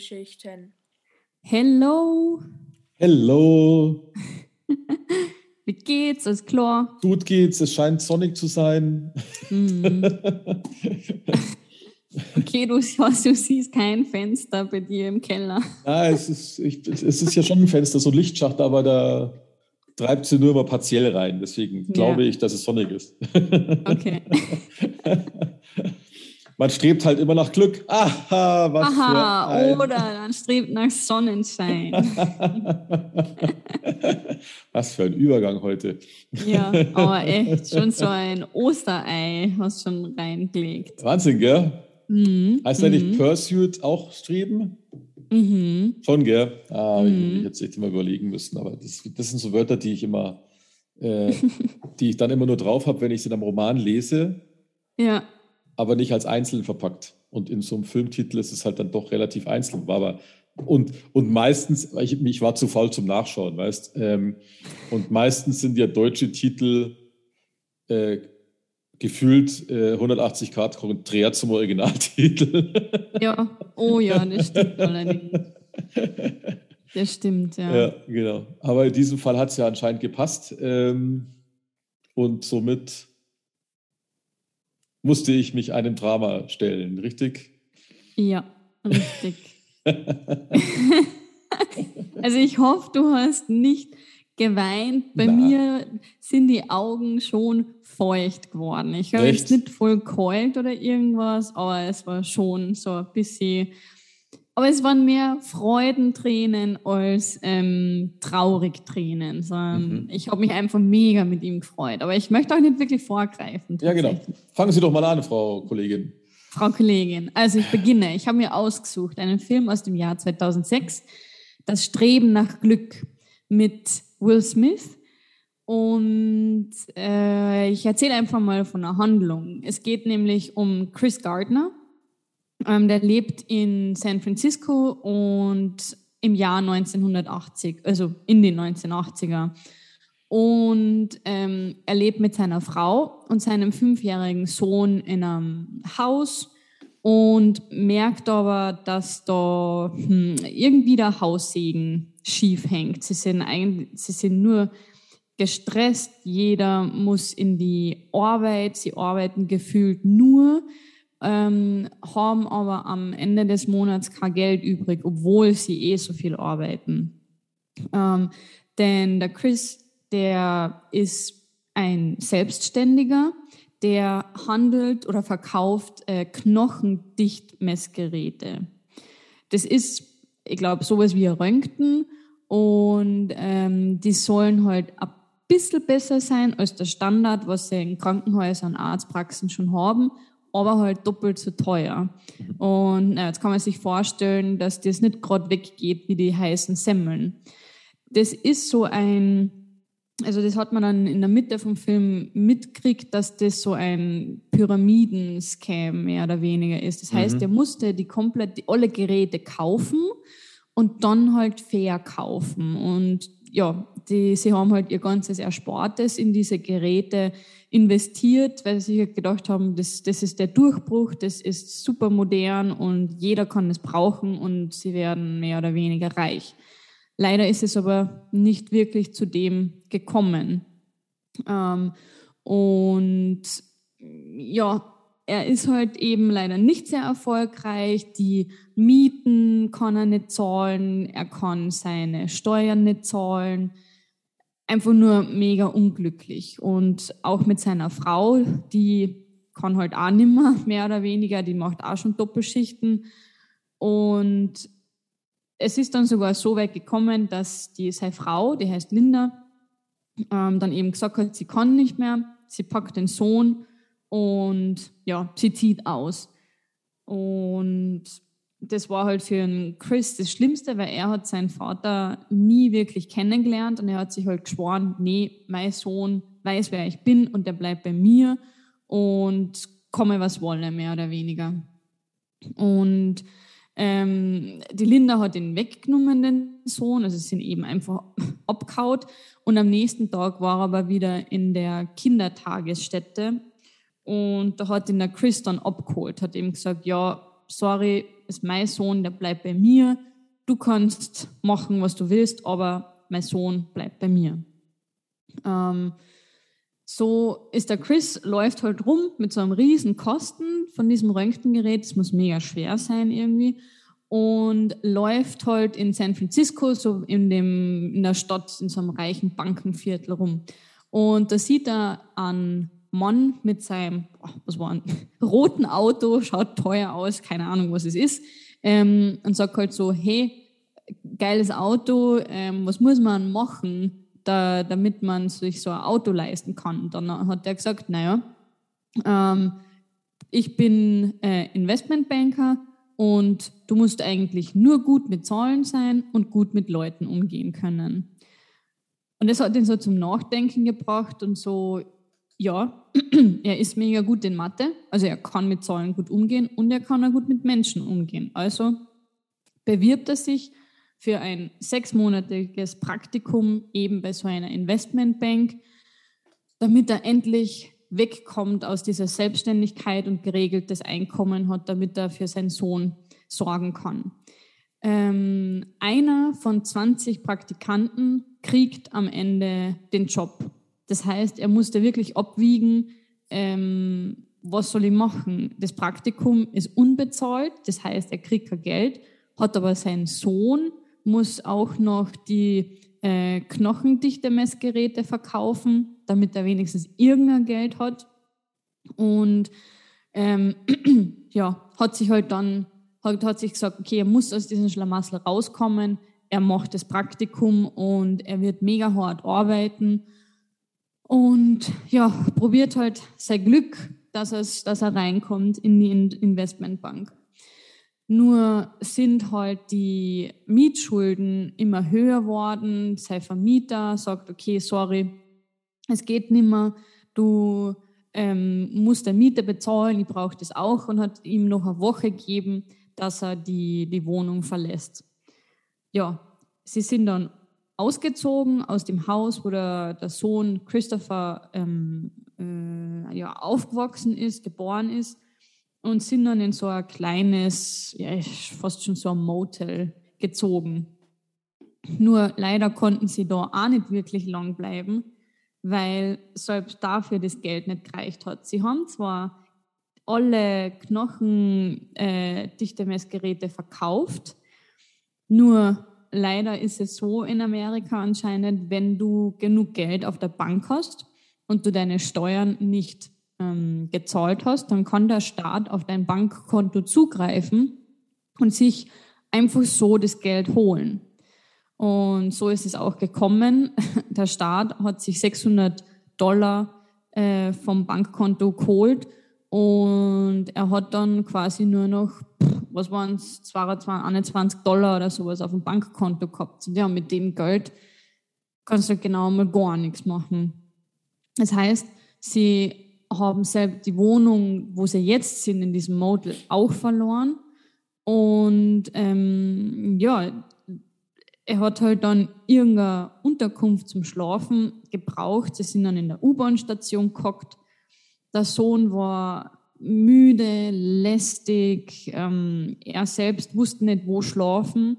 Filmgeschichten. Hello. Hello. Wie geht's? Ist klar? Gut geht's. Es scheint sonnig zu sein. Mhm. Okay, du, du siehst kein Fenster bei dir im Keller. Ja, es ist, ich, es ist ja schon ein Fenster, so ein Lichtschacht, aber da treibt sie nur immer partiell rein. Deswegen Ja. glaube ich, dass es sonnig ist. Okay. Man strebt halt immer nach Glück. Aha, was für Aha, ein... oder dann strebt nach Sonnenschein. was für ein Übergang heute. Ja, aber echt, schon so ein Osterei hast du schon reingelegt. Wahnsinn, gell? Mhm. Heißt der nicht Pursuit auch streben? Mhm. Schon, gell? Ah, ich, Mhm. ich hätte es echt immer überlegen müssen. Aber das, das sind so Wörter, die ich immer, äh, die ich dann immer nur drauf habe, wenn ich sie in einem Roman lese, Ja, aber nicht als einzeln verpackt. Und in so einem Filmtitel ist es halt dann doch relativ einzeln. War aber und, und meistens, ich, ich war zu faul zum Nachschauen, weißt ähm, Und meistens sind ja deutsche Titel äh, gefühlt äh, 180 Grad konträr zum Originaltitel. ja, oh ja, das stimmt allerdings. Das stimmt, ja. Ja, genau. Aber in diesem Fall hat es ja anscheinend gepasst. Ähm, und somit musste ich mich einem Drama stellen, richtig? Ja, richtig. also ich hoffe, du hast nicht geweint. Bei Na. mir sind die Augen schon feucht geworden. Ich habe jetzt nicht voll kalt oder irgendwas, aber es war schon so ein bisschen. Aber es waren mehr Freudentränen als ähm, traurig Tränen, sondern Mhm. ich habe mich einfach mega mit ihm gefreut. Aber ich möchte auch nicht wirklich vorgreifen. Ja, genau. Fangen Sie doch mal an, Frau Kollegin. Frau Kollegin, also ich beginne. Ich habe mir ausgesucht einen Film aus dem Jahr 2006, Das Streben nach Glück mit Will Smith. Und äh, ich erzähle einfach mal von der Handlung. Es geht nämlich um Chris Gardner. Ähm, der lebt in San Francisco und im Jahr 1980, also in den 1980er. Und ähm, er lebt mit seiner Frau und seinem fünfjährigen Sohn in einem Haus und merkt aber, dass da hm, irgendwie der Haussegen schief hängt. Sie sind, eigentlich, sie sind nur gestresst, jeder muss in die Arbeit, sie arbeiten gefühlt nur, ähm, haben aber am Ende des Monats kein Geld übrig, obwohl sie eh so viel arbeiten. Ähm, denn der Chris, der ist ein Selbstständiger, der handelt oder verkauft äh, Knochendichtmessgeräte. Das ist, ich glaube, sowas wie ein Röntgen und ähm, die sollen halt ein bisschen besser sein als der Standard, was sie in Krankenhäusern und Arztpraxen schon haben, aber halt doppelt so teuer. Und na, jetzt kann man sich vorstellen, dass das nicht gerade weggeht wie die heißen Semmeln. Das ist so ein, also das hat man dann in der Mitte vom Film mitgekriegt, dass das so ein Pyramidenscam mehr oder weniger ist. Das heißt, Mhm. der musste die komplett, die, alle Geräte kaufen und dann halt verkaufen. Und ja, die, sie haben halt ihr ganzes Erspartes in diese Geräte investiert, weil sie sich gedacht haben, das, das ist der Durchbruch, das ist super modern und jeder kann es brauchen und sie werden mehr oder weniger reich. Leider ist es aber nicht wirklich zu dem gekommen. Ähm, und ja, er ist halt eben leider nicht sehr erfolgreich. Die Mieten kann er nicht zahlen, er kann seine Steuern nicht zahlen. Einfach nur mega unglücklich. Und auch mit seiner Frau, die kann halt auch nimmer, mehr oder weniger, die macht auch schon Doppelschichten. Und es ist dann sogar so weit gekommen, dass die, seine Frau, die heißt Linda, ähm, dann eben gesagt hat, sie kann nicht mehr, sie packt den Sohn und ja, sie zieht aus. Und das war halt für den Chris das Schlimmste, weil er hat seinen Vater nie wirklich kennengelernt und er hat sich halt geschworen, nee, mein Sohn weiß, wer ich bin und der bleibt bei mir und komme was wolle, mehr oder weniger. Und Ähm, die Linda hat ihn weggenommen, den Sohn, also sind eben einfach abgehaut. Und am nächsten Tag war er aber wieder in der Kindertagesstätte. Und da hat ihn der Chris dann abgeholt, hat ihm gesagt, ja, sorry, ist mein Sohn, der bleibt bei mir. Du kannst machen, was du willst, aber mein Sohn bleibt bei mir. Ähm, so ist der Chris, läuft halt rum mit so einem riesen Kosten von diesem Röntgengerät. Es muss mega schwer sein irgendwie. Und läuft halt in San Francisco, so in, dem, in der Stadt, in so einem reichen Bankenviertel rum. Und da sieht er einen Mann mit seinem, oh, was war ein, roten Auto, schaut teuer aus, keine Ahnung, was es ist, ähm, und sagt halt so, hey, geiles Auto, ähm, was muss man machen, da, damit man sich so ein Auto leisten kann. Und dann hat er gesagt, naja, ähm, ich bin äh, Investmentbanker und du musst eigentlich nur gut mit Zahlen sein und gut mit Leuten umgehen können. Und das hat ihn so zum Nachdenken gebracht und so, ja, er ist mega gut in Mathe, also er kann mit Zahlen gut umgehen und er kann auch gut mit Menschen umgehen. Also bewirbt er sich für ein sechsmonatiges Praktikum eben bei so einer Investmentbank, damit er endlich wegkommt aus dieser Selbstständigkeit und geregeltes Einkommen hat, damit er für seinen Sohn sorgen kann. Ähm, einer von 20 Praktikanten kriegt am Ende den Job. Das heißt, er musste wirklich abwiegen, ähm, was soll ich machen? Das Praktikum ist unbezahlt, das heißt, er kriegt kein Geld, hat aber seinen Sohn, muss auch noch die äh, Knochendichte-Messgeräte verkaufen, damit er wenigstens irgendein Geld hat. Und ähm, ja, hat sich halt dann hat, hat sich gesagt, okay, er muss aus diesem Schlamassel rauskommen. Er macht das Praktikum und er wird mega hart arbeiten und ja, probiert halt sein Glück, dass, es, dass er reinkommt in die Investmentbank. Nur sind halt die Mietschulden immer höher worden. Sein Vermieter sagt, okay, sorry, es geht nicht mehr. Du ähm, musst der Miete bezahlen, ich brauche das auch und hat ihm noch eine Woche gegeben, dass er die, die Wohnung verlässt. Ja, sie sind dann ausgezogen aus dem Haus, wo der, der Sohn Christopher ähm, äh, ja, aufgewachsen ist, geboren ist und sind dann in so ein kleines, ja, fast schon so ein Motel gezogen. Nur leider konnten sie da auch nicht wirklich lang bleiben, weil selbst dafür das Geld nicht gereicht hat. Sie haben zwar alle Knochendichte-Messgeräte äh, verkauft, nur leider ist es so in Amerika anscheinend, wenn du genug Geld auf der Bank hast und du deine Steuern nicht ähm, gezahlt hast, dann kann der Staat auf dein Bankkonto zugreifen und sich einfach so das Geld holen. Und so ist es auch gekommen. Der Staat hat sich 600 Dollar äh, vom Bankkonto geholt und er hat dann quasi nur noch, was waren es, 21 Dollar oder sowas auf dem Bankkonto gehabt. Und ja, mit dem Geld kannst du genau mal gar nichts machen. Das heißt, sie haben selbst die Wohnung, wo sie jetzt sind, in diesem Motel, auch verloren. Und ähm, ja, er hat halt dann irgendeine Unterkunft zum Schlafen gebraucht. Sie sind dann in der U-Bahn-Station gehockt. Der Sohn war müde, lästig. Ähm, er selbst wusste nicht, wo schlafen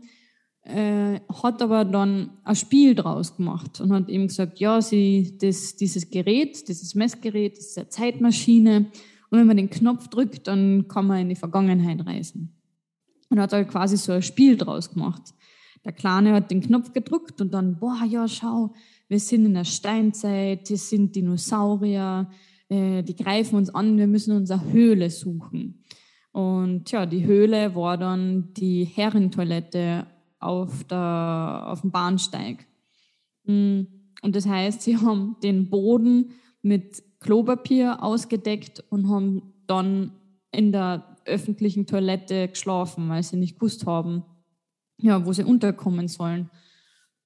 äh, hat aber dann ein Spiel draus gemacht und hat eben gesagt, ja, sie, das, dieses Gerät, dieses Messgerät, das ist eine Zeitmaschine und wenn man den Knopf drückt, dann kann man in die Vergangenheit reisen. Und hat halt quasi so ein Spiel draus gemacht. Der Kleine hat den Knopf gedrückt und dann, boah, ja, schau, wir sind in der Steinzeit, hier sind Dinosaurier, äh, die greifen uns an, wir müssen unsere Höhle suchen. Und ja, die Höhle war dann die Herrentoilette auf, der, auf dem Bahnsteig. Mm, und das heißt, sie haben den Boden mit Klopapier ausgedeckt und haben dann in der öffentlichen Toilette geschlafen, weil sie nicht gewusst haben, ja, wo sie unterkommen sollen.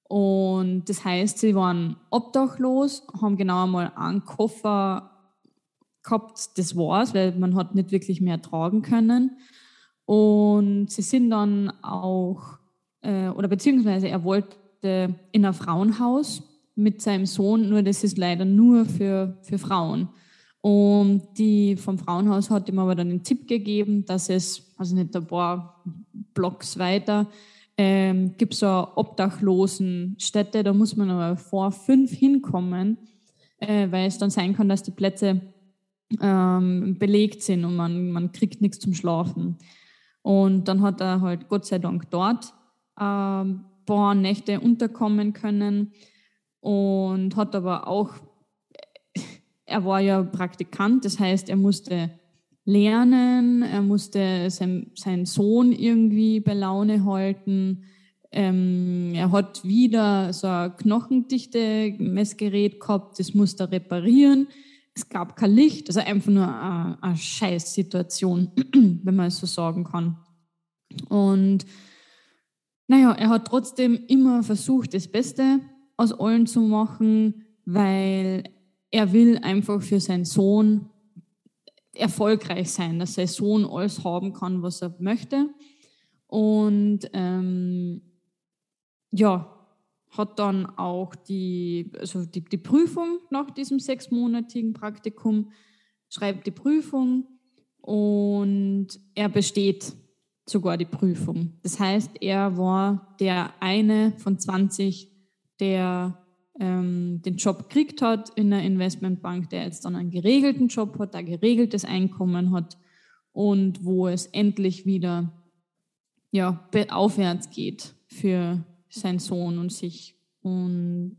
Und das heißt, sie waren obdachlos, haben genau einmal einen Koffer gehabt, das war's, weil man hat nicht wirklich mehr tragen können. Und sie sind dann auch, äh, oder beziehungsweise er wollte in ein Frauenhaus mit seinem Sohn, nur das ist leider nur für, für Frauen. Und die vom Frauenhaus hat ihm aber dann den Tipp gegeben, dass es, also nicht ein paar Blocks weiter, ähm, gibt es so Obdachlosenstätte, da muss man aber vor fünf hinkommen, äh, weil es dann sein kann, dass die Plätze ähm, belegt sind und man, man kriegt nichts zum Schlafen. Und dann hat er halt Gott sei Dank dort ein ähm, paar Nächte unterkommen können und hat aber auch, er war ja Praktikant, das heißt, er musste lernen, er musste sein, seinen Sohn irgendwie bei Laune halten. Ähm, er hat wieder so ein knochendichte Messgerät gehabt, das musste er reparieren. Es gab kein Licht, also einfach nur eine, eine Scheißsituation, wenn man es so sagen kann. Und naja, er hat trotzdem immer versucht, das Beste aus allen zu machen, weil er will einfach für seinen Sohn erfolgreich sein, dass sein Sohn alles haben kann, was er möchte. Und ähm, ja, hat dann auch die, also die, die Prüfung nach diesem sechsmonatigen Praktikum, schreibt die Prüfung und er besteht sogar die Prüfung. Das heißt, er war der eine von 20, der ähm, den Job gekriegt hat in der Investmentbank, der jetzt dann einen geregelten Job hat, ein geregeltes Einkommen hat und wo es endlich wieder ja, aufwärts geht für seinen Sohn und sich. Und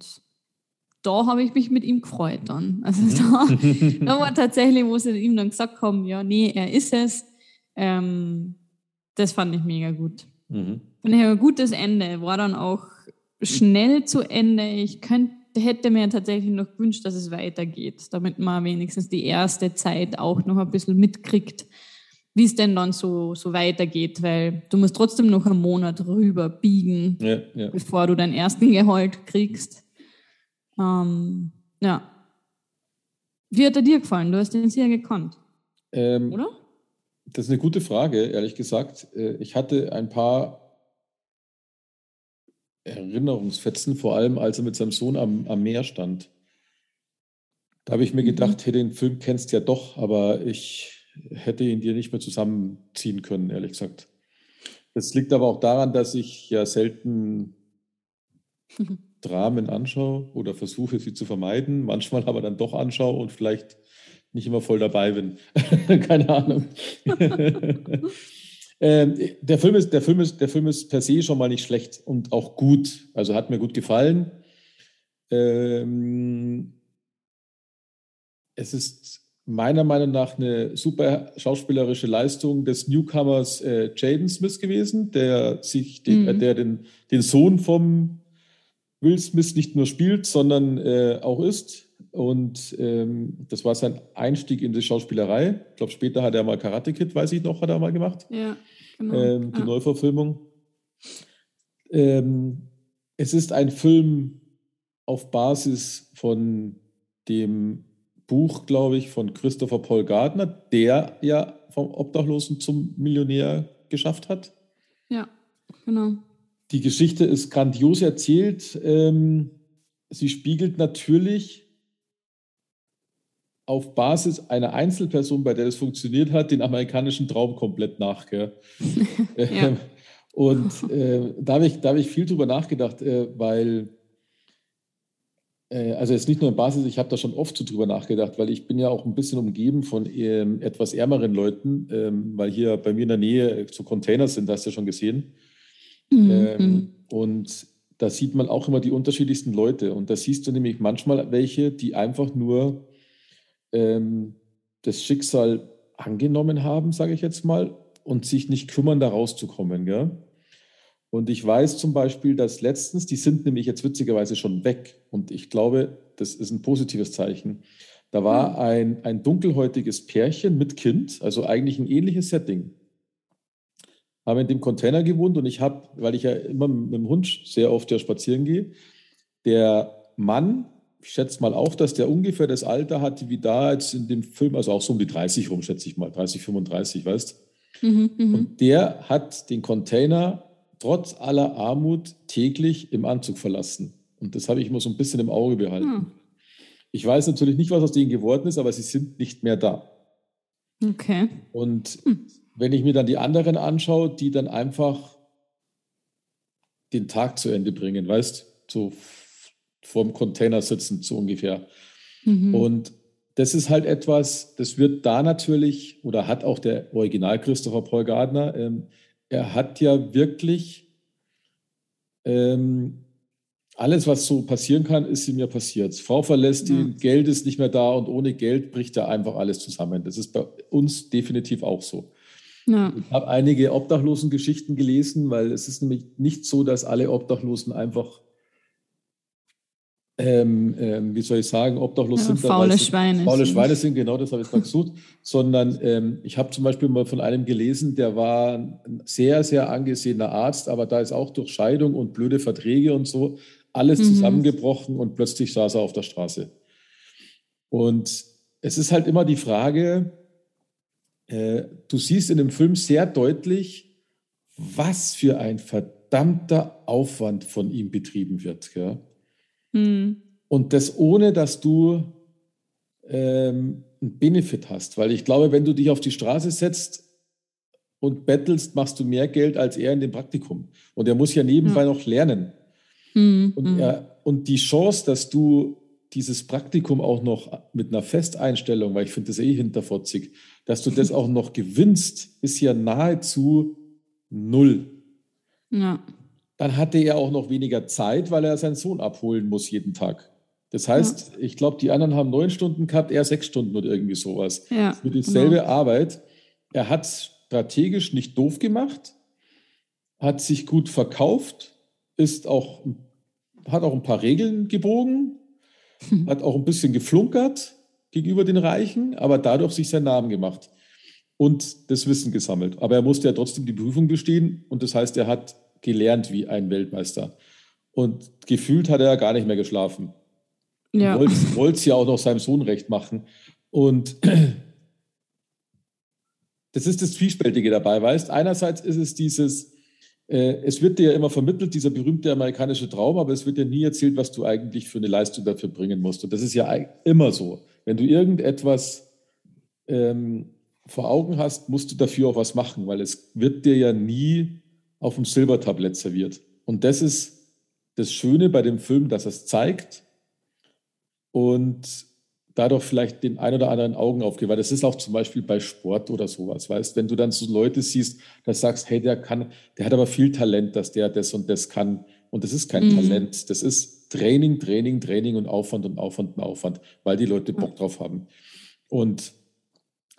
da habe ich mich mit ihm gefreut dann. Also mhm. da, da war tatsächlich, wo sie ihm dann gesagt haben, ja, nee, er ist es. Ähm, das fand ich mega gut. Mhm. Und ein gutes Ende, war dann auch schnell zu Ende. Ich könnte, hätte mir tatsächlich noch gewünscht, dass es weitergeht, damit man wenigstens die erste Zeit auch noch ein bisschen mitkriegt, wie es denn dann so, so weitergeht, weil du musst trotzdem noch einen Monat rüber biegen, ja, ja. bevor du deinen ersten Gehalt kriegst. Ähm, ja. Wie hat er dir gefallen? Du hast den sehr gekannt. Ähm, oder? Das ist eine gute Frage, ehrlich gesagt. Äh, ich hatte ein paar Erinnerungsfetzen, vor allem als er mit seinem Sohn am, am Meer stand. Da habe ich mir mhm. gedacht, hey, den Film kennst du ja doch, aber ich hätte ihn dir nicht mehr zusammenziehen können, ehrlich gesagt. Das liegt aber auch daran, dass ich ja selten Dramen anschaue oder versuche, sie zu vermeiden, manchmal aber dann doch anschaue und vielleicht nicht immer voll dabei bin. Keine Ahnung. ähm, der, Film ist, der, Film ist, der Film ist per se schon mal nicht schlecht und auch gut. Also hat mir gut gefallen. Ähm, es ist meiner Meinung nach eine super schauspielerische Leistung des Newcomers äh, Jaden Smith gewesen, der sich den, mhm. der den, den Sohn vom Will Smith nicht nur spielt, sondern äh, auch ist. Und ähm, das war sein Einstieg in die Schauspielerei. Ich glaube, später hat er mal Karate Kid, weiß ich noch, hat er mal gemacht. Ja, genau. Ähm, die ja. Neuverfilmung. Ähm, es ist ein Film auf Basis von dem Buch, glaube ich, von Christopher Paul Gardner, der ja vom Obdachlosen zum Millionär geschafft hat. Ja, genau. Die Geschichte ist grandios erzählt. Ähm, sie spiegelt natürlich auf Basis einer Einzelperson, bei der das funktioniert hat, den amerikanischen Traum komplett nach. ja. Ähm, und äh, da habe ich, hab ich viel drüber nachgedacht, äh, weil, also jetzt nicht nur in Basis, ich habe da schon oft so drüber nachgedacht, weil ich bin ja auch ein bisschen umgeben von ähm, etwas ärmeren Leuten, ähm, weil hier bei mir in der Nähe so Container sind, das hast du ja schon gesehen. Mhm. Ähm, und da sieht man auch immer die unterschiedlichsten Leute. Und da siehst du nämlich manchmal welche, die einfach nur ähm, das Schicksal angenommen haben, sage ich jetzt mal, und sich nicht kümmern, da rauszukommen. Gell? Und ich weiß zum Beispiel, dass letztens, die sind nämlich jetzt witzigerweise schon weg, und ich glaube, das ist ein positives Zeichen. Da war hm. ein, ein dunkelhäutiges Pärchen mit Kind, also eigentlich ein ähnliches Setting. Haben in dem Container gewohnt und ich habe, weil ich ja immer mit dem Hund sehr oft ja spazieren gehe, der Mann ich schätze mal auch, dass der ungefähr das Alter hatte wie da jetzt in dem Film, also auch so um die 30 rum, schätze ich mal, 30, 35, weißt Mhm, mhm. Und der hat den Container trotz aller Armut täglich im Anzug verlassen. Und das habe ich immer so ein bisschen im Auge behalten. Hm. Ich weiß natürlich nicht, was aus denen geworden ist, aber sie sind nicht mehr da. Okay. Und Hm. wenn ich mir dann die anderen anschaue, die dann einfach den Tag zu Ende bringen, weißt, so f- vorm Container sitzen, so ungefähr. Mhm. Und das ist halt etwas, das wird da natürlich, oder hat auch der Original Christopher Paul Gardner, ähm, er hat ja wirklich ähm, alles, was so passieren kann, ist ihm ja passiert. Frau verlässt Ja. ihn, Geld ist nicht mehr da und ohne Geld bricht da einfach alles zusammen. Das ist bei uns definitiv auch so. ja. Ich habe einige Obdachlosengeschichten gelesen, weil es ist nämlich nicht so, dass alle Obdachlosen einfach, ähm, ähm, wie soll ich sagen, obdachlos Ja, sind. faule sie Schweine Faule sind. Schweine sind, genau das habe ich gerade gesucht. Sondern ähm, ich habe zum Beispiel mal von einem gelesen, der war ein sehr, sehr angesehener Arzt, aber da ist auch durch Scheidung und blöde Verträge und so alles Mhm. zusammengebrochen und plötzlich saß er auf der Straße. Und es ist halt immer die Frage, äh, du siehst in dem Film sehr deutlich, was für ein verdammter Aufwand von ihm betrieben wird. Gell? Hm. Und das ohne, dass du ähm, einen Benefit hast. Weil ich glaube, wenn du dich auf die Straße setzt und bettelst, machst du mehr Geld als er in dem Praktikum. Und er muss ja nebenbei noch lernen. Hm. Und, hm. er, und die Chance, dass du dieses Praktikum auch noch mit einer Festeinstellung, weil ich finde das eh hinterfotzig, dass du das auch noch gewinnst, ist ja nahezu null. ja. Dann hatte er auch noch weniger Zeit, weil er seinen Sohn abholen muss jeden Tag. Das heißt, ich glaube, die anderen haben neun Stunden gehabt, er sechs Stunden oder irgendwie sowas. Ja, Für dieselbe genau. Arbeit. Er hat strategisch nicht doof gemacht, hat sich gut verkauft, ist auch, hat auch ein paar Regeln gebogen, hat auch ein bisschen geflunkert gegenüber den Reichen, aber dadurch sich seinen Namen gemacht und das Wissen gesammelt. Aber er musste ja trotzdem die Prüfung bestehen und das heißt, er hat gelernt wie ein Weltmeister. Und gefühlt hat er gar nicht mehr geschlafen. Ja. Wollte es ja auch noch seinem Sohn recht machen. Und das ist das Zwiespältige dabei, weißt Einerseits ist es dieses, äh, es wird dir ja immer vermittelt, dieser berühmte amerikanische Traum, aber es wird dir nie erzählt, was du eigentlich für eine Leistung dafür bringen musst. Und das ist ja immer so. Wenn du irgendetwas ähm, vor Augen hast, musst du dafür auch was machen, weil es wird dir ja nie auf dem Silbertablett serviert. Und das ist das Schöne bei dem Film, dass es zeigt und dadurch vielleicht den ein oder anderen Augen aufgeht. Weil das ist auch zum Beispiel bei Sport oder sowas, weißt, wenn du dann so Leute siehst, dass sagst, hey, der kann, der hat aber viel Talent, dass der das und das kann. Und das ist kein Mhm. Talent, das ist Training, Training, Training und Aufwand und Aufwand und Aufwand, weil die Leute Bock drauf haben. Und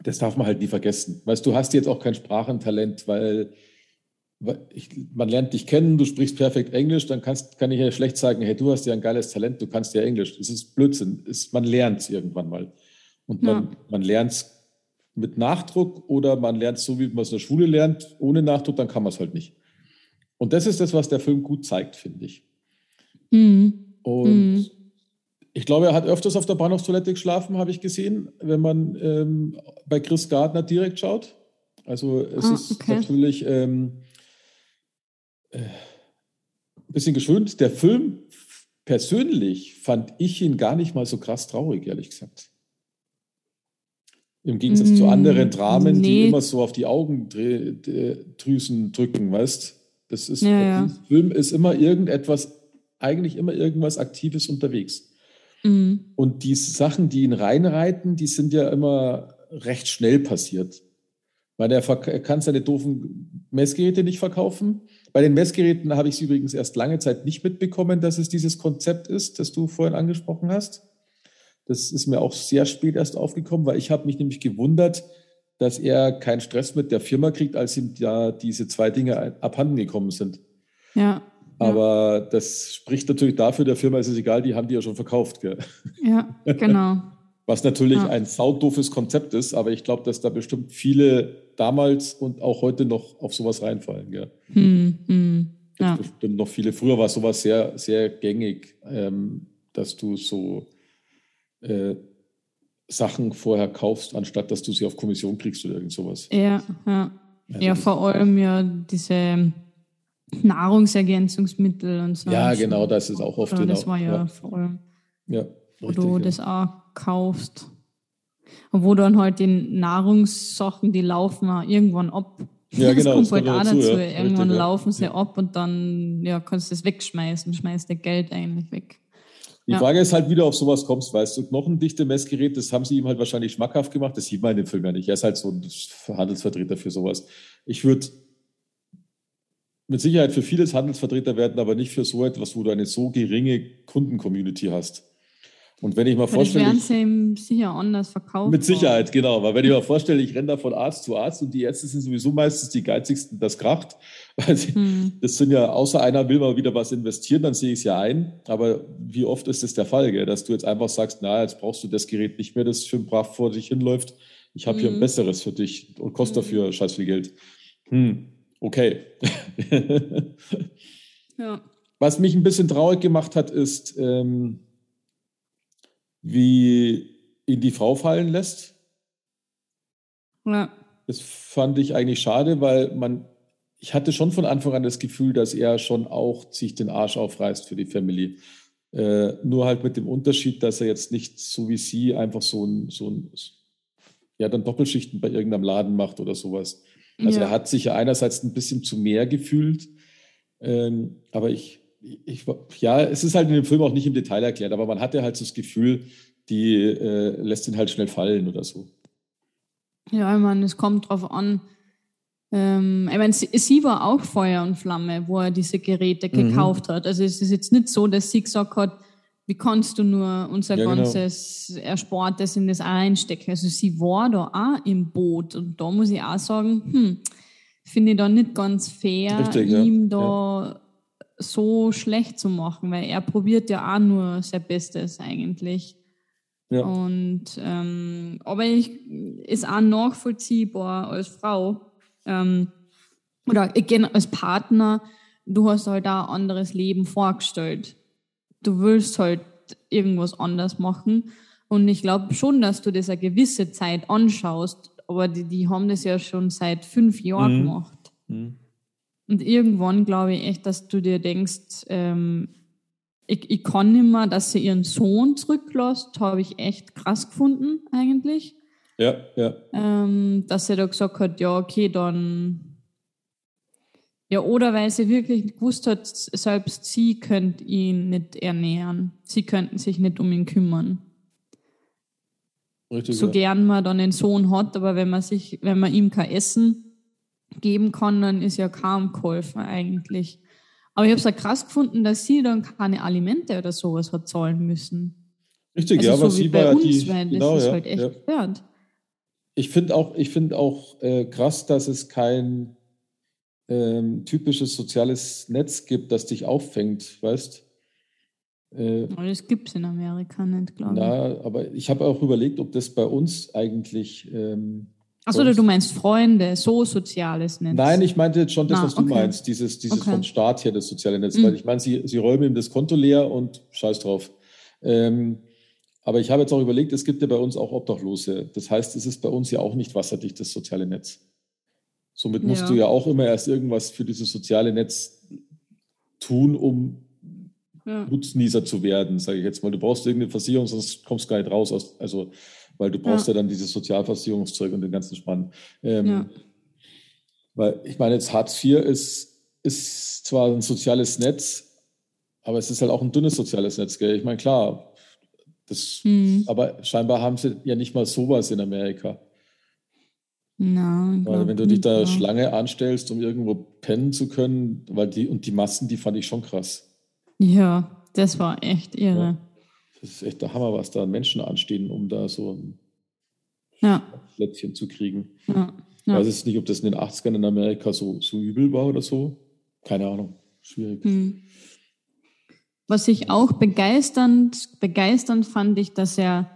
das darf man halt nie vergessen. Weißt du, hast jetzt auch kein Sprachentalent, weil ich, man lernt dich kennen, du sprichst perfekt Englisch, dann kannst, kann ich ja schlecht sagen, hey, du hast ja ein geiles Talent, du kannst ja Englisch. Das ist Blödsinn. Es, man lernt es irgendwann mal. Und man, Ja. man lernt es mit Nachdruck oder man lernt es so, wie man es in der Schule lernt, ohne Nachdruck, dann kann man es halt nicht. Und das ist das, was der Film gut zeigt, finde ich. Hm. Und Mhm. ich glaube, er hat öfters auf der Bahnhofstoilette geschlafen, habe ich gesehen, wenn man ähm, bei Chris Gardner direkt schaut. Also es Ah, ist okay. natürlich ähm, äh, ein bisschen geschönt. Der Film persönlich fand ich ihn gar nicht mal so krass traurig, ehrlich gesagt. Im Gegensatz zu Mm, anderen Dramen, die nee. immer so auf die Augendrüsen drücken, weißt Das ist, Ja, ja. Film ist immer irgendetwas, eigentlich immer irgendwas Aktives unterwegs. Mhm. Und die Sachen, die ihn reinreiten, die sind ja immer recht schnell passiert. Weil er, er kann seine doofen Messgeräte nicht verkaufen. Bei den Messgeräten habe ich es übrigens erst lange Zeit nicht mitbekommen, dass es dieses Konzept ist, das du vorhin angesprochen hast. Das ist mir auch sehr spät erst aufgekommen, weil ich habe mich nämlich gewundert, dass er keinen Stress mit der Firma kriegt, als ihm ja diese zwei Dinge abhanden gekommen sind. Ja. Aber das spricht natürlich dafür, der Firma ist es egal, die haben die ja schon verkauft. Gell? Ja, genau. Was natürlich Ja. ein saudoofes Konzept ist, aber ich glaube, dass da bestimmt viele damals und auch heute noch auf sowas reinfallen. Gell? Hm, hm. Ja. bestimmt noch viele. Früher war sowas sehr, sehr gängig, ähm, dass du so äh, Sachen vorher kaufst, anstatt dass du sie auf Kommission kriegst oder irgend sowas. Ja, ja. Also ja, vor allem ja diese Nahrungsergänzungsmittel und so. Ja, genau, das ist auch oft. Genau. Das war ja, ja. vor allem, ja, wo du ja. das auch kaufst. Und wo dann halt die Nahrungssachen, die laufen irgendwann ab. Ja, genau. Das kommt halt auch dazu. Ja. Irgendwann Richtig, laufen sie ab und dann ja, kannst du es wegschmeißen, schmeißt der Geld eigentlich weg. Die ja. Frage ist halt, wie du auf sowas kommst, weißt du, knochendichte Messgerät, das haben sie ihm halt wahrscheinlich schmackhaft gemacht, das sieht man in dem Film ja nicht. Er ist halt so ein Handelsvertreter für sowas. Ich würde mit Sicherheit für vieles Handelsvertreter werden, aber nicht für so etwas, wo du eine so geringe Kundencommunity hast. Und wenn ich mal vorstelle. werden sie ihm sicher anders verkaufen. Mit Sicherheit, genau. Weil wenn ich mal vorstelle, ich renne da von Arzt zu Arzt und die Ärzte sind sowieso meistens die geizigsten, das kracht. hm. Das sind ja, außer einer will mal wieder was investieren, dann sehe ich es ja ein. Aber wie oft ist das der Fall, gell? dass du jetzt einfach sagst, na, jetzt brauchst du das Gerät nicht mehr, das schön brav vor dich hinläuft. Ich habe hm. hier ein hm. besseres für dich und kostet hm. dafür scheiß viel Geld. Hm, okay. ja. Was mich ein bisschen traurig gemacht hat, ist, ähm, wie ihn die Frau fallen lässt. Ja. Das fand ich eigentlich schade, weil man, ich hatte schon von Anfang an das Gefühl, dass er schon auch sich den Arsch aufreißt für die Family. Äh, nur halt mit dem Unterschied, dass er jetzt nicht so wie sie einfach so ein, so ein ja, dann Doppelschichten bei irgendeinem Laden macht oder sowas. Also ja. er hat sich ja einerseits ein bisschen zu mehr gefühlt, ähm, aber ich, ich, ja, es ist halt in dem Film auch nicht im Detail erklärt, aber man hatte halt so das Gefühl, die äh, lässt ihn halt schnell fallen oder so. Ja, ich meine, es kommt drauf an. Ähm, ich meine, sie, sie, war auch Feuer und Flamme, wo er diese Geräte mhm. gekauft hat. Also es ist jetzt nicht so, dass sie gesagt hat, wie kannst du nur unser ja, genau. ganzes genau. Erspartes in das einstecken? Also sie war da auch im Boot und da muss ich auch sagen, hm, finde ich da nicht ganz fair, Richtig, ihm ja. da ja so schlecht zu machen, weil er probiert ja auch nur sein Bestes eigentlich. Ja. Und ähm, aber ich ist auch nachvollziehbar als Frau ähm, oder als Partner, du hast halt auch ein anderes Leben vorgestellt. Du willst halt irgendwas anders machen. Und ich glaube schon, dass du das eine gewisse Zeit anschaust, aber die, die haben das ja schon seit fünf Jahren mhm. gemacht. Mhm. Und irgendwann glaube ich echt, dass du dir denkst, ähm, ich, ich kann nicht mehr, dass sie ihren Sohn zurücklässt, habe ich echt krass gefunden eigentlich. Ja, ja. Ähm, dass sie da gesagt hat, ja, okay, dann. Ja, oder weil sie wirklich gewusst hat, selbst sie könnte ihn nicht ernähren. Sie könnten sich nicht um ihn kümmern. Richtig, so ja. gern man dann einen Sohn hat, aber wenn man sich, wenn man ihm kein Essen geben kann, dann ist ja kaum geholfen eigentlich. Aber ich habe es ja krass gefunden, dass sie dann keine Alimente oder sowas hat zahlen müssen. Richtig, also ja, so aber sie war uns, die, genau, das ist ja, halt echt ja. wert. Ich finde auch, ich find auch äh, krass, dass es kein ähm, typisches soziales Netz gibt, das dich auffängt, weißt äh, Das gibt es in Amerika nicht, glaube ich. Na, aber ich habe auch überlegt, ob das bei uns eigentlich ähm, Achso, du meinst Freunde, so soziales Netz. Nein, ich meinte jetzt schon das, ah, was du okay. meinst, dieses, dieses okay. vom Staat her, das soziale Netz. Mhm. Weil ich meine, sie, sie räumen ihm das Konto leer und scheiß drauf. Ähm, aber ich habe jetzt auch überlegt, es gibt ja bei uns auch Obdachlose. Das heißt, es ist bei uns ja auch nicht wasserdicht, das soziale Netz. Somit musst ja. du ja auch immer erst irgendwas für dieses soziale Netz tun, um ja. Nutznießer zu werden, sage ich jetzt mal. Du brauchst irgendeine Versicherung, sonst kommst du gar nicht raus. Aus, also weil du brauchst ja, ja dann dieses Sozialversicherungszeug und den ganzen Spann. Ähm, ja. Weil ich meine, jetzt Hartz IV ist, ist zwar ein soziales Netz, aber es ist halt auch ein dünnes soziales Netz. Gell? Ich meine, klar, das, hm. aber scheinbar haben sie ja nicht mal sowas in Amerika. No, weil wenn du dich da klar. Schlange anstellst, um irgendwo pennen zu können, weil die und die Massen, die fand ich schon krass. Ja, das war echt irre. Ja. Das ist echt der Hammer, was da Menschen anstehen, um da so ein ja. Plätzchen zu kriegen. Ja. Ich weiß jetzt nicht, ob das in den 80ern in Amerika so, so übel war oder so. Keine Ahnung. Schwierig. Hm. Was ich auch begeisternd, begeisternd fand ich, dass er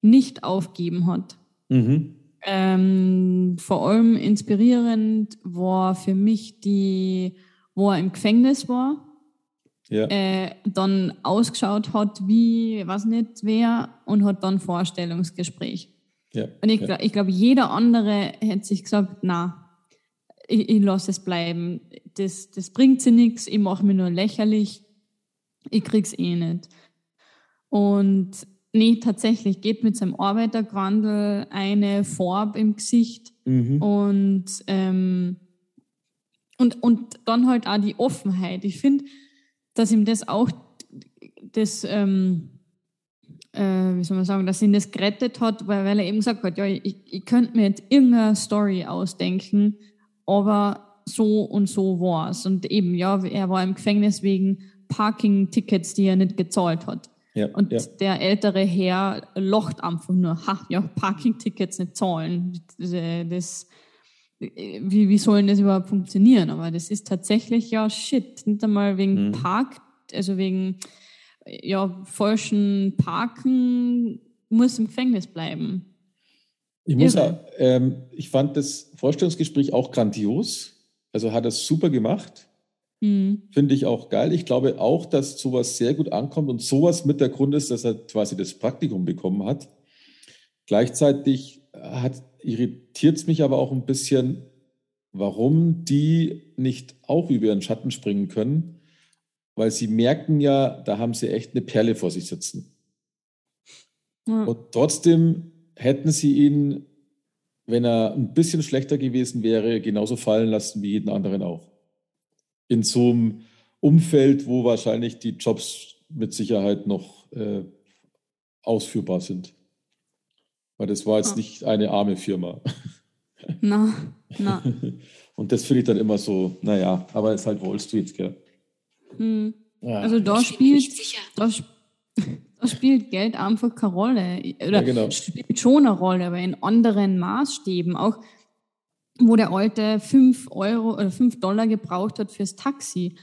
nicht aufgeben hat. Mhm. Ähm, vor allem inspirierend war für mich die, wo er im Gefängnis war ja. äh, dann ausgeschaut hat wie, was nicht wer, und hat dann Vorstellungsgespräch. Ja. Und ich, ja. ich glaube, jeder andere hätte sich gesagt, na, ich, ich lasse es bleiben. Das, das bringt sie nichts, ich mache mich nur lächerlich, ich krieg's eh nicht. Und nee, tatsächlich geht mit seinem Arbeiterquandel eine Farbe im Gesicht mhm. und, ähm, und, und dann halt auch die Offenheit. Ich finde, dass ihm das auch das, ähm, äh, wie soll man sagen, dass ihn das gerettet hat, weil, weil er eben gesagt hat, ja, ich, ich könnte mir jetzt irgendeine Story ausdenken, aber so und so war es. Und eben, ja, er war im Gefängnis wegen Parking-Tickets, die er nicht gezahlt hat. Ja, und ja. der ältere Herr locht einfach nur, ha, ja, Parking-Tickets nicht zahlen. Das, wie, wie sollen das überhaupt funktionieren? Aber das ist tatsächlich ja shit. Nicht einmal wegen mhm. Park, also wegen ja, falschen Parken muss im Gefängnis bleiben. Ich muss auch, ähm, ich fand das Vorstellungsgespräch auch grandios. Also hat er super gemacht. Mhm. Finde ich auch geil. Ich glaube auch, dass sowas sehr gut ankommt und sowas mit der Grund ist, dass er quasi das Praktikum bekommen hat. Gleichzeitig irritiert es mich aber auch ein bisschen, warum die nicht auch über ihren Schatten springen können, weil sie merken ja, da haben sie echt eine Perle vor sich sitzen. Ja. Und trotzdem hätten sie ihn, wenn er ein bisschen schlechter gewesen wäre, genauso fallen lassen wie jeden anderen auch in so einem Umfeld, wo wahrscheinlich die Jobs mit Sicherheit noch äh, ausführbar sind. Weil das war jetzt oh. nicht eine arme Firma. Na, na. Und das finde ich dann immer so, naja, aber es ist halt Wall Street, gell? Hm. Ja. Also da spielt, da, da, spielt Geld einfach keine Rolle. Oder ja, genau. spielt schon eine Rolle, aber in anderen Maßstäben. Auch wo der Alte fünf Euro oder fünf Dollar gebraucht hat fürs Taxi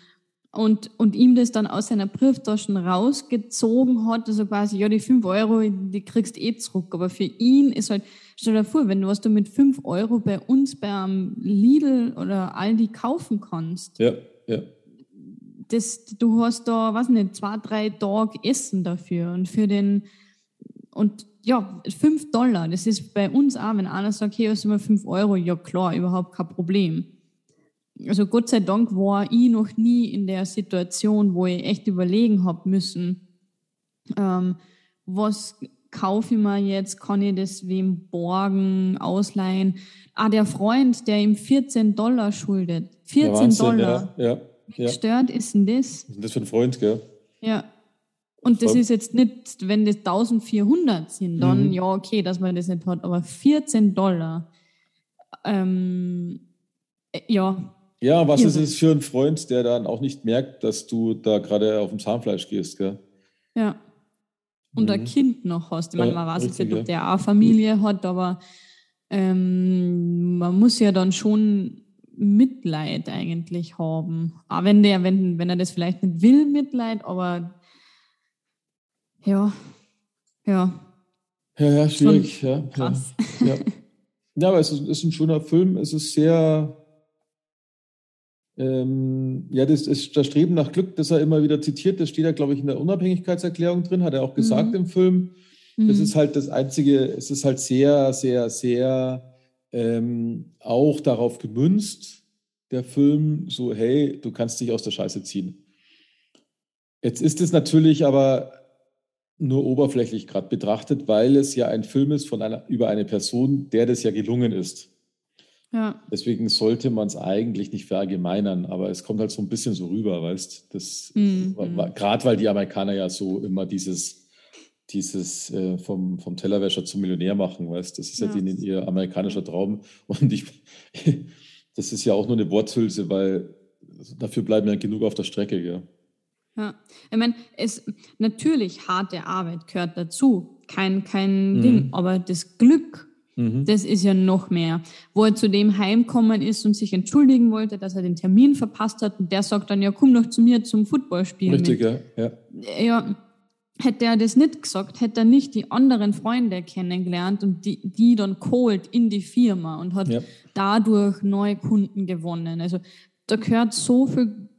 und, und ihm das dann aus seiner Brieftaschen rausgezogen hat, also quasi, ja, die fünf Euro, die kriegst eh zurück. Aber für ihn ist halt, stell dir vor, wenn du was du mit fünf Euro bei uns beim Lidl oder Aldi kaufen kannst. Ja, ja. Das, du hast da, weiß nicht, zwei, drei Tage Essen dafür und für den, und ja, 5 Dollar, das ist bei uns auch, wenn einer sagt, hey, hast du mal 5 Euro, ja klar, überhaupt kein Problem. Also Gott sei Dank war ich noch nie in der Situation, wo ich echt überlegen habe müssen, ähm, was kaufe ich mir jetzt, kann ich das wem borgen, ausleihen. Ah, der Freund, der ihm 14 Dollar schuldet. 14 ja, Wahnsinn, Dollar. Ja, ja, Wie gestört ist denn das? Was ist das für ein Freund, gell? Ja, und das ist jetzt nicht, wenn das 1400 sind, dann mhm. ja, okay, dass man das nicht hat, aber 14 Dollar. Ähm, äh, ja. Ja, was ist es für ein Freund, der dann auch nicht merkt, dass du da gerade auf dem Zahnfleisch gehst, gell? Ja. Und mhm. ein Kind noch hast. Ich meine, man weiß jetzt nicht, ob der auch Familie hat, aber ähm, man muss ja dann schon Mitleid eigentlich haben. Auch wenn der, wenn, wenn er das vielleicht nicht will, Mitleid, aber ja, ja. Ja, ja, schwierig. Ja, krass. Ja, ja. ja, aber es ist, ist, ein schöner Film. Es ist sehr, ähm, ja, das ist das Streben nach Glück, das er immer wieder zitiert. Das steht ja, glaube ich, in der Unabhängigkeitserklärung drin, hat er auch gesagt mhm. im Film. Das mhm. ist halt das Einzige, es ist halt sehr, sehr, sehr ähm, auch darauf gemünzt, der Film, so, hey, du kannst dich aus der Scheiße ziehen. Jetzt ist es natürlich aber nur oberflächlich gerade betrachtet, weil es ja ein Film ist von einer, über eine Person, der das ja gelungen ist. Ja. Deswegen sollte man es eigentlich nicht verallgemeinern, aber es kommt halt so ein bisschen so rüber, weißt das mhm. gerade weil die Amerikaner ja so immer dieses, dieses äh, vom, vom Tellerwäscher zum Millionär machen, weißt das ist ja, ja denen ihr amerikanischer Traum. Und ich, das ist ja auch nur eine Worthülse, weil dafür bleiben ja genug auf der Strecke, ja. Ja, ich meine, es natürlich harte Arbeit gehört dazu, kein, kein mhm. Ding, aber das Glück, mhm. das ist ja noch mehr. Wo er zu dem heimkommen ist und sich entschuldigen wollte, dass er den Termin verpasst hat und der sagt dann, ja, komm doch zu mir zum Footballspielen. Richtig, ja. ja. Ja, hätte er das nicht gesagt, hätte er nicht die anderen Freunde kennengelernt und die, die dann geholt in die Firma und hat ja. dadurch neue Kunden gewonnen. Also da gehört so viel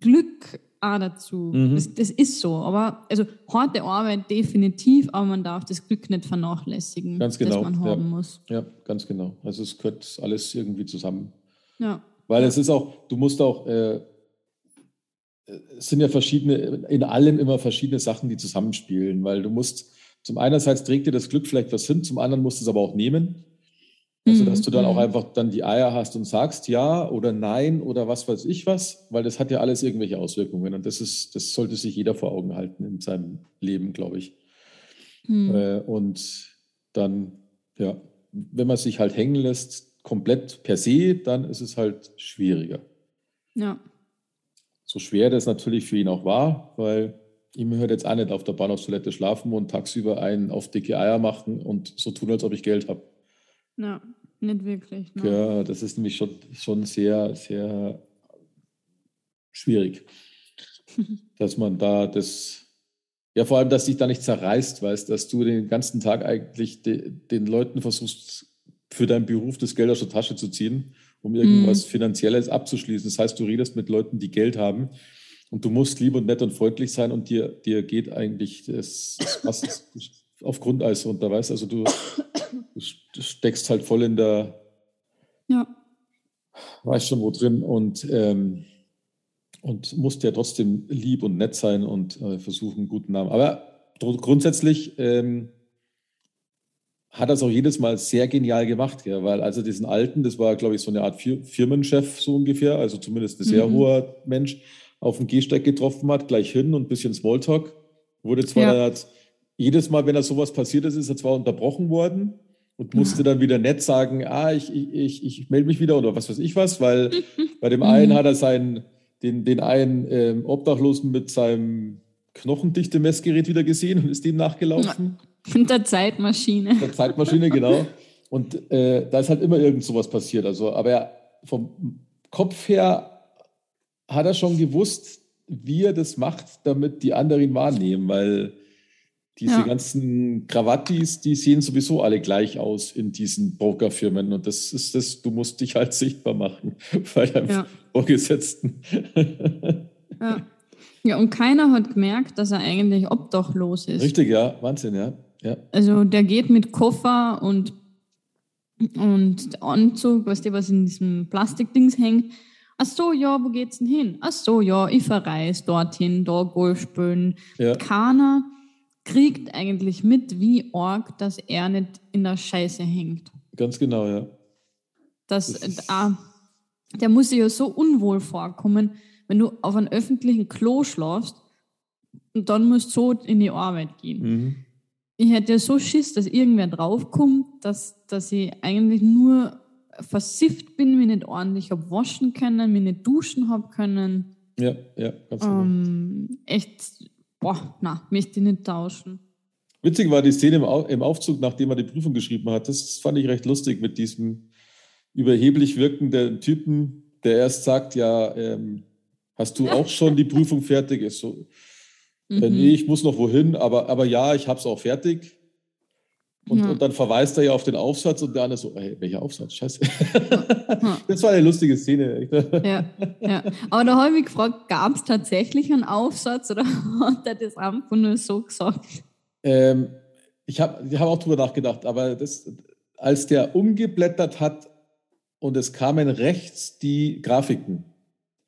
Glück auch dazu. Mhm. Das, das, ist so. Aber also harte Arbeit definitiv, aber man darf das Glück nicht vernachlässigen, ganz genau. das man haben ja. muss. Ja, ganz genau. Also es gehört alles irgendwie zusammen. Ja. Weil es ist auch, du musst auch, äh, es sind ja verschiedene, in allem immer verschiedene Sachen, die zusammenspielen, weil du musst, zum einerseits trägt dir das Glück vielleicht was hin, zum anderen musst du es aber auch nehmen. Also, dass du dann auch mhm. einfach dann die Eier hast und sagst ja oder nein oder was weiß ich was, weil das hat ja alles irgendwelche Auswirkungen. Und das ist, das sollte sich jeder vor Augen halten in seinem Leben, glaube ich. Mhm. Äh, und dann, ja, wenn man sich halt hängen lässt, komplett per se, dann ist es halt schwieriger. Ja. So schwer das natürlich für ihn auch war, weil ihm hört jetzt auch nicht auf der Bahnhofstoilette schlafen und tagsüber einen auf dicke Eier machen und so tun, als ob ich Geld habe. Ja, nicht wirklich. Ne? Ja, das ist nämlich schon, schon sehr, sehr schwierig, dass man da das, ja, vor allem, dass sich da nicht zerreißt, weißt, dass du den ganzen Tag eigentlich de, den Leuten versuchst, für deinen Beruf das Geld aus der Tasche zu ziehen, um irgendwas mhm. Finanzielles abzuschließen. Das heißt, du redest mit Leuten, die Geld haben und du musst lieb und nett und freundlich sein und dir, dir geht eigentlich das, das auf Grundeis runter, weißt Also du, du steckst halt voll in der, ja. weißt schon wo drin und, ähm, und musst ja trotzdem lieb und nett sein und äh, versuchen, einen guten Namen. Aber grundsätzlich ähm, hat das auch jedes Mal sehr genial gemacht, ja, weil also diesen Alten, das war, glaube ich, so eine Art Firmenchef so ungefähr, also zumindest ein sehr mhm. hoher Mensch, auf dem Gehsteig getroffen hat, gleich hin und ein bisschen Smalltalk. Wurde zwar ja. Jedes Mal, wenn da sowas passiert ist, ist er zwar unterbrochen worden, und musste dann wieder nett sagen, ah, ich, ich, ich, melde mich wieder oder was weiß ich was, weil bei dem einen mhm. hat er seinen, den, den einen ähm, Obdachlosen mit seinem knochendichte Messgerät wieder gesehen und ist dem nachgelaufen. Mit der Zeitmaschine. Der Zeitmaschine, genau. Und äh, da ist halt immer irgend sowas passiert. Also, aber er, vom Kopf her hat er schon gewusst, wie er das macht, damit die anderen ihn wahrnehmen, weil diese ja. ganzen Krawattis, die sehen sowieso alle gleich aus in diesen Brokerfirmen. Und das ist das, du musst dich halt sichtbar machen bei deinem ja. Vorgesetzten. ja. ja, und keiner hat gemerkt, dass er eigentlich obdachlos ist. Richtig, ja, Wahnsinn, ja. ja. Also der geht mit Koffer und, und Anzug, weißt du, was in diesem Plastikdings hängt. Ach so, ja, wo geht's denn hin? Ach so, ja, ich verreise dorthin, da Golf spielen. Ja. Keiner kriegt eigentlich mit, wie arg, dass er nicht in der Scheiße hängt. Ganz genau, ja. Das, das äh, der muss sich ja so unwohl vorkommen, wenn du auf einem öffentlichen Klo schlafst und dann musst du so in die Arbeit gehen. Mhm. Ich hätte ja so Schiss, dass irgendwer draufkommt, dass, dass ich eigentlich nur versifft bin, mich nicht ordentlich habe waschen können, mich nicht duschen habe können. Ja, ja, ganz genau. Ähm, echt boah, na, möchte ich nicht tauschen. Witzig war die Szene im Aufzug, nachdem er die Prüfung geschrieben hat. Das fand ich recht lustig mit diesem überheblich wirkenden Typen, der erst sagt, ja, ähm, hast du auch schon die Prüfung fertig? Ist so, äh, mhm. nee, ich muss noch wohin, aber, aber ja, ich habe es auch fertig. Und, ja. und, dann verweist er ja auf den Aufsatz und der andere so, ey, welcher Aufsatz? Scheiße. Ja. Das war eine lustige Szene. Ja, ja. Aber da habe ich mich gefragt, gab es tatsächlich einen Aufsatz oder hat er das einfach nur so gesagt? Ähm, ich habe ich hab auch drüber nachgedacht, aber das, als der umgeblättert hat und es kamen rechts die Grafiken,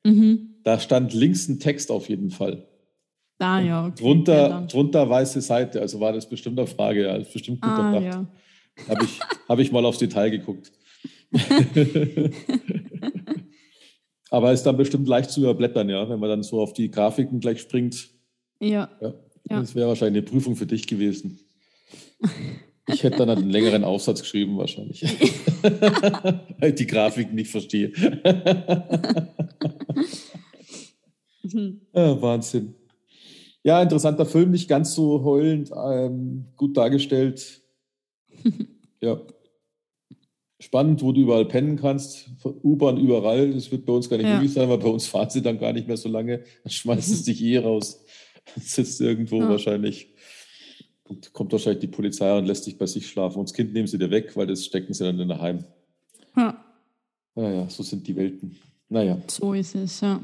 mhm. da stand links ein Text auf jeden Fall. Ah, ja, okay. Drunter, ja, drunter weiße Seite, also war das bestimmt eine Frage, ja, ist bestimmt gut ah, Ja. Habe ich, hab ich mal aufs Detail geguckt. Aber ist dann bestimmt leicht zu überblättern, ja, wenn man dann so auf die Grafiken gleich springt. Ja. ja. Das wäre wahrscheinlich eine Prüfung für dich gewesen. Ich hätte dann einen längeren Aufsatz geschrieben, wahrscheinlich. Weil ich die Grafiken nicht verstehe. Ja, Wahnsinn. Ja, interessanter Film, nicht ganz so heulend, ähm, gut dargestellt. ja. Spannend, wo du überall pennen kannst. U-Bahn überall. Das wird bei uns gar nicht ja. möglich sein, weil bei uns fahren sie dann gar nicht mehr so lange. Dann schmeißt es dich eh raus. Dann sitzt irgendwo ja. wahrscheinlich. Und kommt wahrscheinlich die Polizei und lässt dich bei sich schlafen. Und das Kind nehmen sie dir weg, weil das stecken sie dann in der Heim. Ja. Naja, so sind die Welten. Naja. So ist es, ja.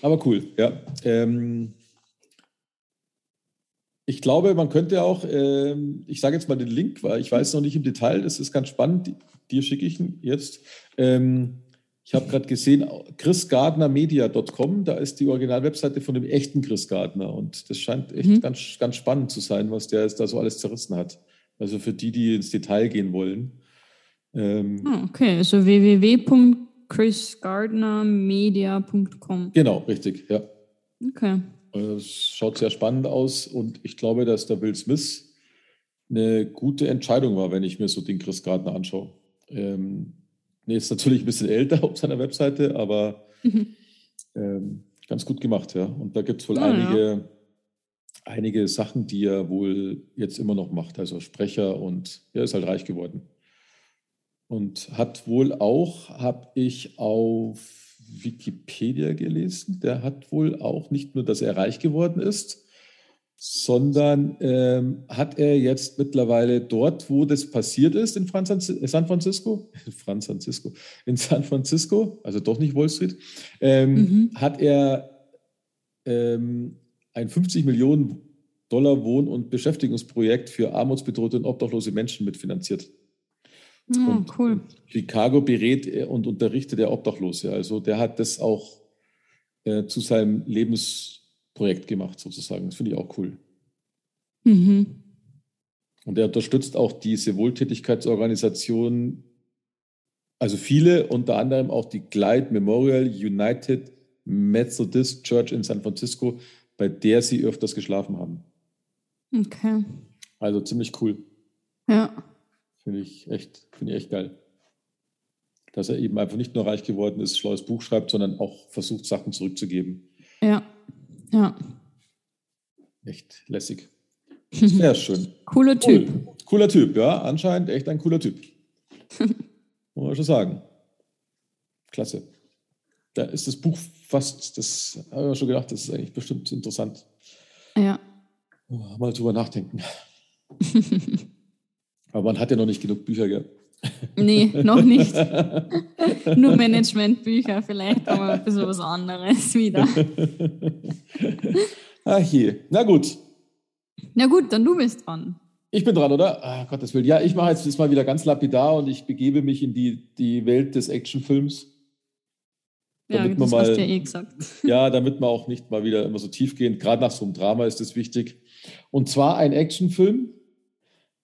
Aber cool, ja. Ähm, ich glaube, man könnte auch, äh, ich sage jetzt mal den Link, weil ich weiß noch nicht im Detail, das ist ganz spannend, dir schicke ich ihn jetzt. Ähm, Ich habe gerade gesehen, chrisgardnermedia.com, da ist die Originalwebseite von dem echten Chris Gardner. Und das scheint echt mhm. ganz, ganz spannend zu sein, was der jetzt da so alles zerrissen hat. Also für die, die ins Detail gehen wollen. Ähm, ah, okay, also www.chrisgardnermedia.com. Genau, richtig, ja. Okay. Also es schaut sehr spannend aus und ich glaube, dass der Will Smith eine gute Entscheidung war, wenn ich mir so den Chris Gardner anschaue. Ähm, Nee, ist natürlich ein bisschen älter auf seiner Webseite, aber mhm. ähm, ganz gut gemacht, ja. Und da gibt es wohl ja, einige, ja. einige Sachen, die er wohl jetzt immer noch macht. Also Sprecher und er ist halt reich geworden. Und hat wohl auch, habe ich auf Wikipedia gelesen, der hat wohl auch nicht nur, dass er reich geworden ist, sondern ähm, hat er jetzt mittlerweile dort, wo das passiert ist, in San Francisco, San Francisco, in San Francisco, also doch nicht Wall Street, ähm, mhm. hat er ähm, ein 50 Millionen Dollar Wohn- und Beschäftigungsprojekt für armutsbedrohte und obdachlose Menschen mitfinanziert. Oh, und cool. Chicago berät und unterrichtet er Obdachlose. Also der hat das auch äh, zu seinem Lebens Projekt gemacht, sozusagen. Das finde ich auch cool. Mhm. Und er unterstützt auch diese Wohltätigkeitsorganisation, also viele, unter anderem auch die Glide Memorial United Methodist Church in San Francisco, bei der sie öfters geschlafen haben. Okay. Also ziemlich cool. Ja. Finde ich echt, finde ich echt geil. Dass er eben einfach nicht nur reich geworden ist, schlaues Buch schreibt, sondern auch versucht, Sachen zurückzugeben. Ja. Ja. Echt lässig. Sehr schön. Cooler Typ. Cool. Cooler Typ, ja. Anscheinend echt ein cooler Typ. Muss man schon sagen. Klasse. Da ist das Buch fast, das habe ich schon gedacht, das ist eigentlich bestimmt interessant. Ja. Mal drüber nachdenken. Aber man hat ja noch nicht genug Bücher, gell? Nee, noch nicht. Nur Managementbücher, vielleicht aber ein bisschen was anderes wieder. Ach je. Na gut. Na gut, dann du bist dran. Ich bin dran, oder? Ah, Gottes Willen. Ja, ich mache jetzt mal wieder ganz lapidar und ich begebe mich in die, die Welt des Actionfilms. Damit ja, das mal, hast du ja eh gesagt. Ja, damit man auch nicht mal wieder immer so tief gehen. Gerade nach so einem Drama ist das wichtig. Und zwar ein Actionfilm,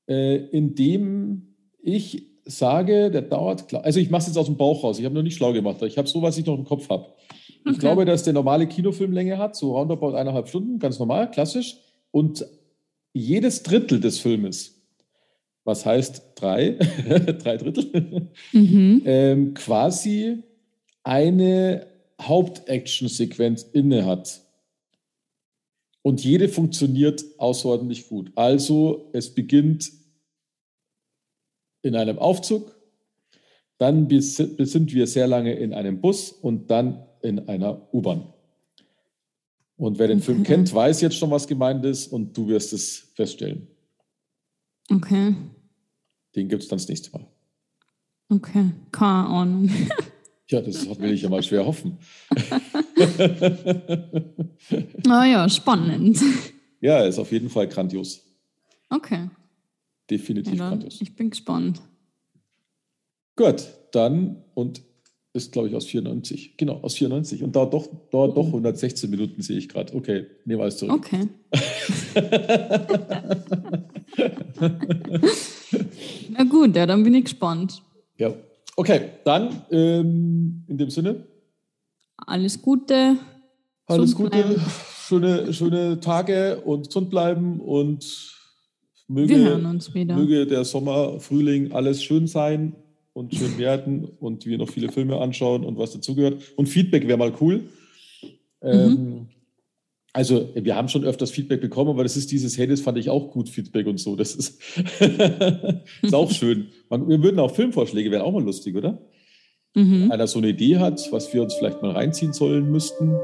äh, in dem ich sage, der dauert, also ich mache es jetzt aus dem Bauch raus, ich habe noch nicht schlau gemacht, ich habe so, was ich noch im Kopf habe. Okay. Ich glaube, dass der normale Kinofilmlänge hat, so roundabout eineinhalb Stunden, ganz normal, klassisch. Und jedes Drittel des Filmes, was heißt drei, drei Drittel, mhm. ähm, quasi eine Hauptaction-Sequenz inne hat. Und jede funktioniert außerordentlich gut. Also es beginnt in einem Aufzug, dann sind wir sehr lange in einem Bus und dann in einer U-Bahn. Und wer den Film kennt, weiß jetzt schon, was gemeint ist und du wirst es feststellen. Okay. Den gibt es dann das nächste Mal. Okay, keine Ahnung. Ja, das will ich ja mal schwer hoffen. Naja, ah spannend. Ja, ist auf jeden Fall grandios. Okay definitiv ja, grandios. Ich bin gespannt. Gut, dann und ist, glaube ich, aus 94. Genau, aus 94. Und dauert doch, dauert doch 116 Minuten, sehe ich gerade. Okay, nehmen wir alles zurück. Okay. Na gut, ja, dann bin ich gespannt. Ja, okay, dann ähm, in dem Sinne. Alles Gute. Alles Gute, schöne, schöne Tage und gesund bleiben und Möge. Möge der Sommer, Frühling alles schön sein und schön werden und wir noch viele Filme anschauen und was dazugehört. Und Feedback wäre mal cool. Mhm. Ähm, also, wir haben schon öfters Feedback bekommen, aber das ist dieses, hey, das fand ich auch gut, Feedback und so. Das ist, ist auch schön. Man, wir würden auch Filmvorschläge, wären auch mal lustig, oder? Mhm. Einer so eine Idee hat, was wir uns vielleicht mal reinziehen sollen müssten.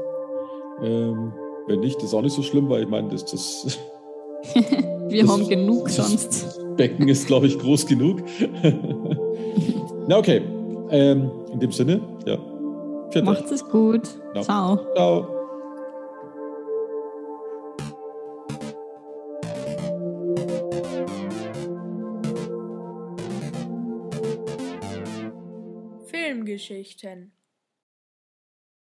Ähm, wenn nicht, ist auch nicht so schlimm, weil ich meine, das, das Wir haben genug sonst. Becken ist, glaube ich, groß genug. Na, okay. Ähm, in dem Sinne, ja. Viert Macht es gut. Ja. Ciao. Ciao. Filmgeschichten